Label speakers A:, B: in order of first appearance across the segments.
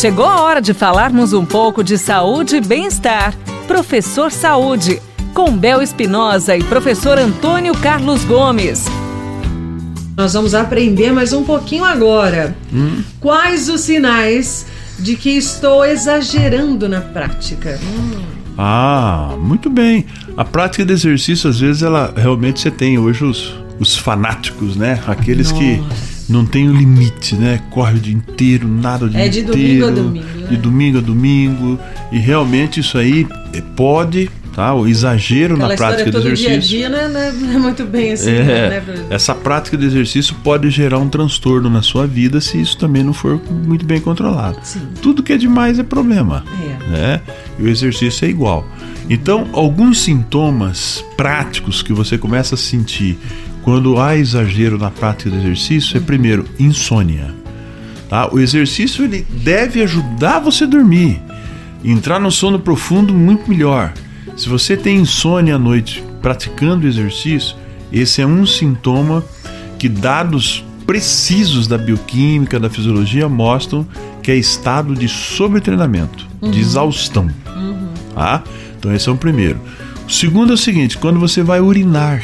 A: Chegou a hora de falarmos um pouco de saúde e bem-estar. Professor Saúde, com Bel Espinosa e professor Antônio Carlos Gomes.
B: Nós vamos aprender mais um pouquinho agora. Hum. Quais os sinais de que estou exagerando na prática? Hum.
C: Ah, muito bem. A prática de exercício, às vezes, ela realmente você tem hoje os, os fanáticos, né? Aqueles Nossa. que não tem o limite, né? Corre o dia inteiro, nada o dia
B: é de
C: inteiro.
B: domingo a domingo. Né?
C: De domingo a domingo. E realmente isso aí pode tá? O exagero
B: Aquela
C: na prática do exercício.
B: Dia a dia, né? Não é muito bem assim,
C: é, né? Essa prática de exercício pode gerar um transtorno na sua vida se isso também não for muito bem controlado. Sim. Tudo que é demais é problema. É. Né? E o exercício é igual. Então, alguns sintomas práticos que você começa a sentir quando há exagero na prática do exercício é primeiro insônia. Tá? O exercício ele deve ajudar você a dormir, entrar no sono profundo muito melhor. Se você tem insônia à noite praticando exercício, esse é um sintoma que dados precisos da bioquímica, da fisiologia mostram que é estado de sobretreinamento, uhum. de exaustão. Uhum. Tá? Então esse é o primeiro. O segundo é o seguinte, quando você vai urinar,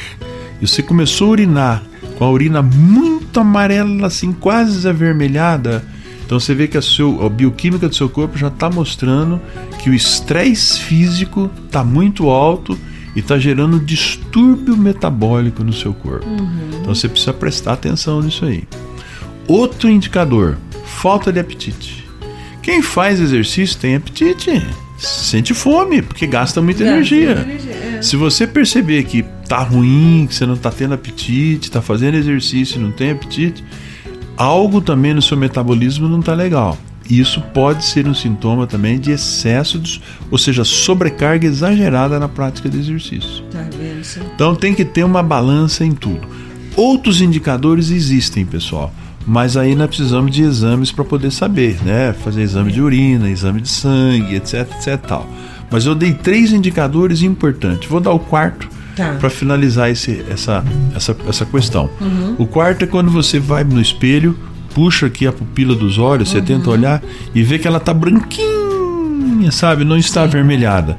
C: e você começou a urinar com a urina muito amarela, assim, quase avermelhada, então você vê que a, seu, a bioquímica do seu corpo já está mostrando que o estresse físico está muito alto e está gerando distúrbio metabólico no seu corpo. Uhum. Então você precisa prestar atenção nisso aí. Outro indicador: falta de apetite. Quem faz exercício tem apetite, sente fome, porque gasta muita energia. energia é. Se você perceber que tá ruim, que você não tá tendo apetite, tá fazendo exercício e não tem apetite, algo também no seu metabolismo não está legal. Isso pode ser um sintoma também de excesso, de, ou seja, sobrecarga exagerada na prática de exercício. Tá vendo? Então tem que ter uma balança em tudo. Outros indicadores existem, pessoal, mas aí nós precisamos de exames para poder saber, né? Fazer exame de urina, exame de sangue, etc, etc, tal. Mas eu dei três indicadores importantes. Vou dar o quarto Tá. Para finalizar esse, essa, essa, essa questão. Uhum. O quarto é quando você vai no espelho, puxa aqui a pupila dos olhos, uhum. você tenta olhar e vê que ela tá branquinha, sabe? Não está Sim. avermelhada.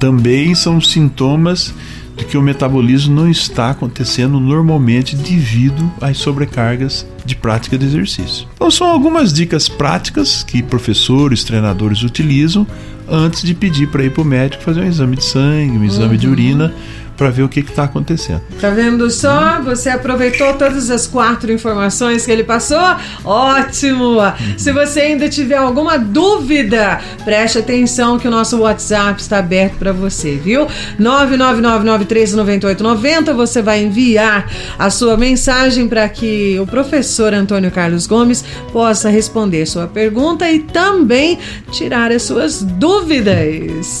C: Também são sintomas de que o metabolismo não está acontecendo normalmente devido às sobrecargas de prática de exercício. Então são algumas dicas práticas que professores, treinadores utilizam antes de pedir para ir para o médico fazer um exame de sangue, um exame uhum. de urina para ver o que está acontecendo.
B: Tá vendo só? Você aproveitou todas as quatro informações que ele passou? Ótimo! Se você ainda tiver alguma dúvida, preste atenção que o nosso WhatsApp está aberto para você, viu? 999939890. Você vai enviar a sua mensagem para que o professor Antônio Carlos Gomes possa responder sua pergunta e também tirar as suas dúvidas.